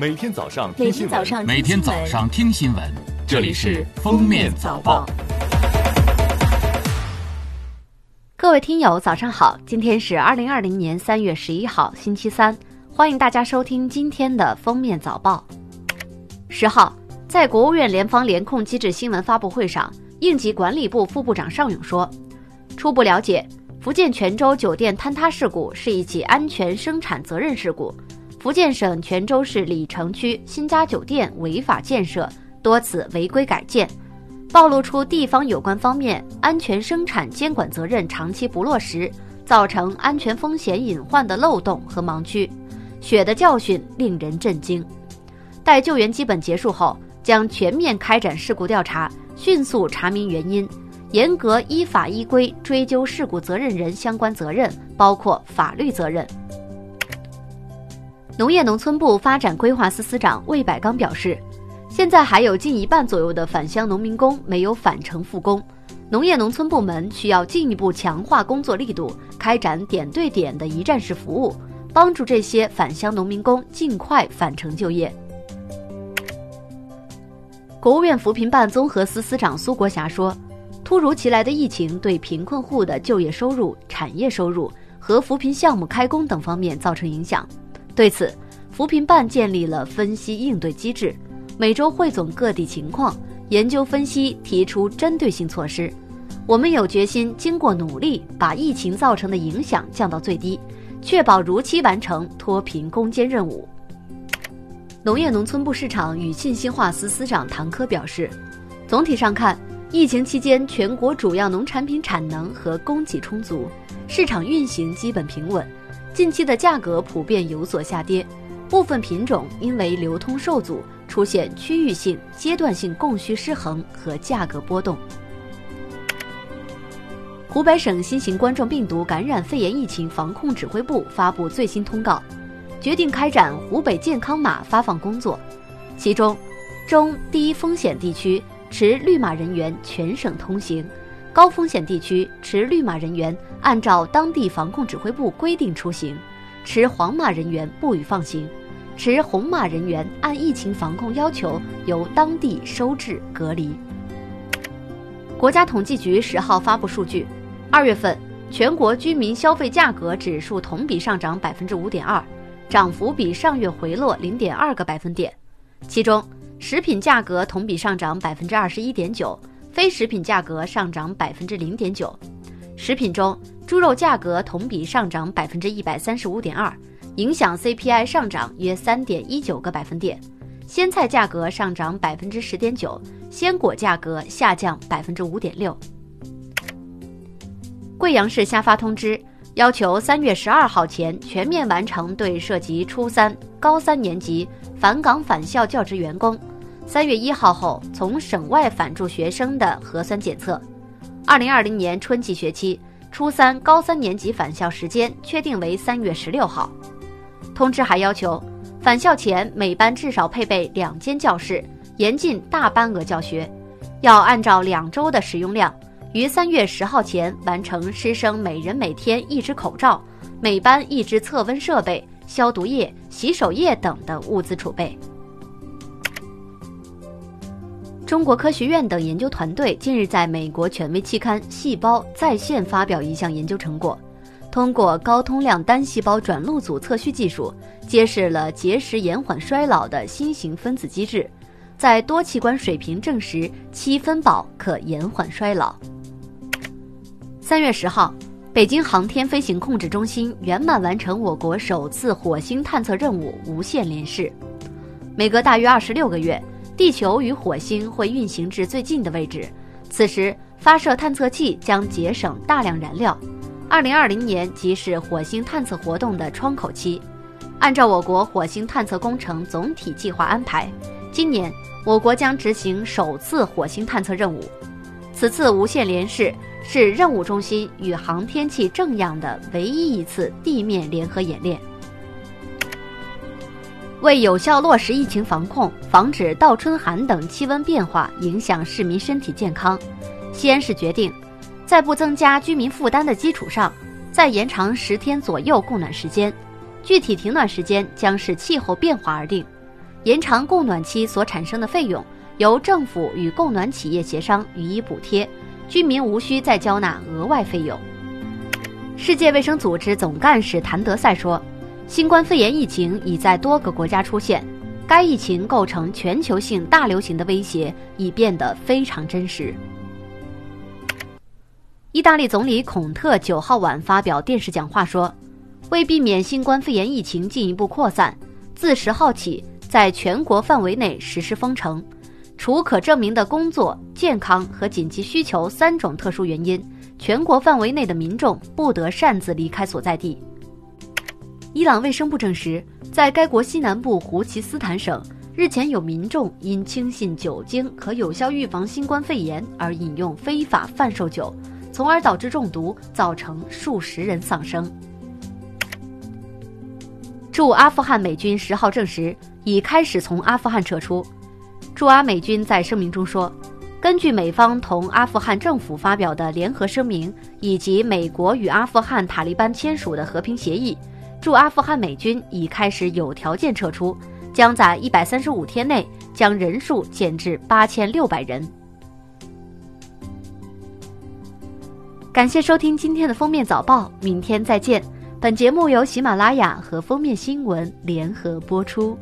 每天早上听新闻，每天早上听新闻，这里是《封面早报》。各位听友，早上好！今天是二零二零年三月十一号，星期三，欢迎大家收听今天的《封面早报》。十号，在国务院联防联控机制新闻发布会上，应急管理部副部长尚勇说：“初步了解，福建泉州酒店坍塌事故是一起安全生产责任事故。”福建省泉州市鲤城区新家酒店违法建设，多次违规改建，暴露出地方有关方面安全生产监管责任长期不落实，造成安全风险隐患的漏洞和盲区。血的教训令人震惊。待救援基本结束后，将全面开展事故调查，迅速查明原因，严格依法依规追究事故责任人相关责任，包括法律责任。农业农村部发展规划司司长魏百刚表示，现在还有近一半左右的返乡农民工没有返程复工，农业农村部门需要进一步强化工作力度，开展点对点的一站式服务，帮助这些返乡农民工尽快返程就业。国务院扶贫办综合司司长苏国霞说，突如其来的疫情对贫困户的就业收入、产业收入和扶贫项目开工等方面造成影响。对此，扶贫办建立了分析应对机制，每周汇总各地情况，研究分析，提出针对性措施。我们有决心，经过努力，把疫情造成的影响降到最低，确保如期完成脱贫攻坚任务。农业农村部市场与信息化司司长唐科表示，总体上看，疫情期间全国主要农产品产能和供给充足，市场运行基本平稳。近期的价格普遍有所下跌，部分品种因为流通受阻，出现区域性、阶段性供需失衡和价格波动。湖北省新型冠状病毒感染肺炎疫情防控指挥部发布最新通告，决定开展湖北健康码发放工作，其中，中低风险地区持绿码人员全省通行。高风险地区持绿码人员按照当地防控指挥部规定出行，持黄码人员不予放行，持红码人员按疫情防控要求由当地收治隔离。国家统计局十号发布数据，二月份全国居民消费价格指数同比上涨百分之五点二，涨幅比上月回落零点二个百分点，其中食品价格同比上涨百分之二十一点九。非食品价格上涨百分之零点九，食品中猪肉价格同比上涨百分之一百三十五点二，影响 CPI 上涨约三点一九个百分点。鲜菜价格上涨百分之十点九，鲜果价格下降百分之五点六。贵阳市下发通知，要求三月十二号前全面完成对涉及初三、高三年级返岗返校教职员工。三月一号后从省外返驻学生的核酸检测，二零二零年春季学期初三、高三年级返校时间确定为三月十六号。通知还要求，返校前每班至少配备两间教室，严禁大班额教学，要按照两周的使用量，于三月十号前完成师生每人每天一只口罩、每班一只测温设备、消毒液、洗手液等的物资储备。中国科学院等研究团队近日在美国权威期刊《细胞》在线发表一项研究成果，通过高通量单细胞转录组测序技术，揭示了结石延缓衰老的新型分子机制，在多器官水平证实七分饱可延缓衰老。三月十号，北京航天飞行控制中心圆满完成我国首次火星探测任务无线联试，每隔大约二十六个月。地球与火星会运行至最近的位置，此时发射探测器将节省大量燃料。二零二零年即是火星探测活动的窗口期。按照我国火星探测工程总体计划安排，今年我国将执行首次火星探测任务。此次无线联试是任务中心与航天器正样的唯一一次地面联合演练。为有效落实疫情防控，防止倒春寒等气温变化影响市民身体健康，西安市决定，在不增加居民负担的基础上，再延长十天左右供暖时间，具体停暖时间将视气候变化而定。延长供暖期所产生的费用由政府与供暖企业协商予以补贴，居民无需再交纳额外费用。世界卫生组织总干事谭德赛说：“新冠肺炎疫情已在多个国家出现，该疫情构成全球性大流行的威胁已变得非常真实。”意大利总理孔特九号晚发表电视讲话说：“为避免新冠肺炎疫情进一步扩散，自十号起。”在全国范围内实施封城，除可证明的工作、健康和紧急需求三种特殊原因，全国范围内的民众不得擅自离开所在地。伊朗卫生部证实，在该国西南部胡奇斯坦省，日前有民众因轻信酒精可有效预防新冠肺炎而饮用非法贩售酒，从而导致中毒，造成数十人丧生。驻阿富汗美军十号证实。已开始从阿富汗撤出。驻阿美军在声明中说，根据美方同阿富汗政府发表的联合声明，以及美国与阿富汗塔利班签署的和平协议，驻阿富汗美军已开始有条件撤出，将在一百三十五天内将人数减至八千六百人。感谢收听今天的封面早报，明天再见。本节目由喜马拉雅和封面新闻联合播出。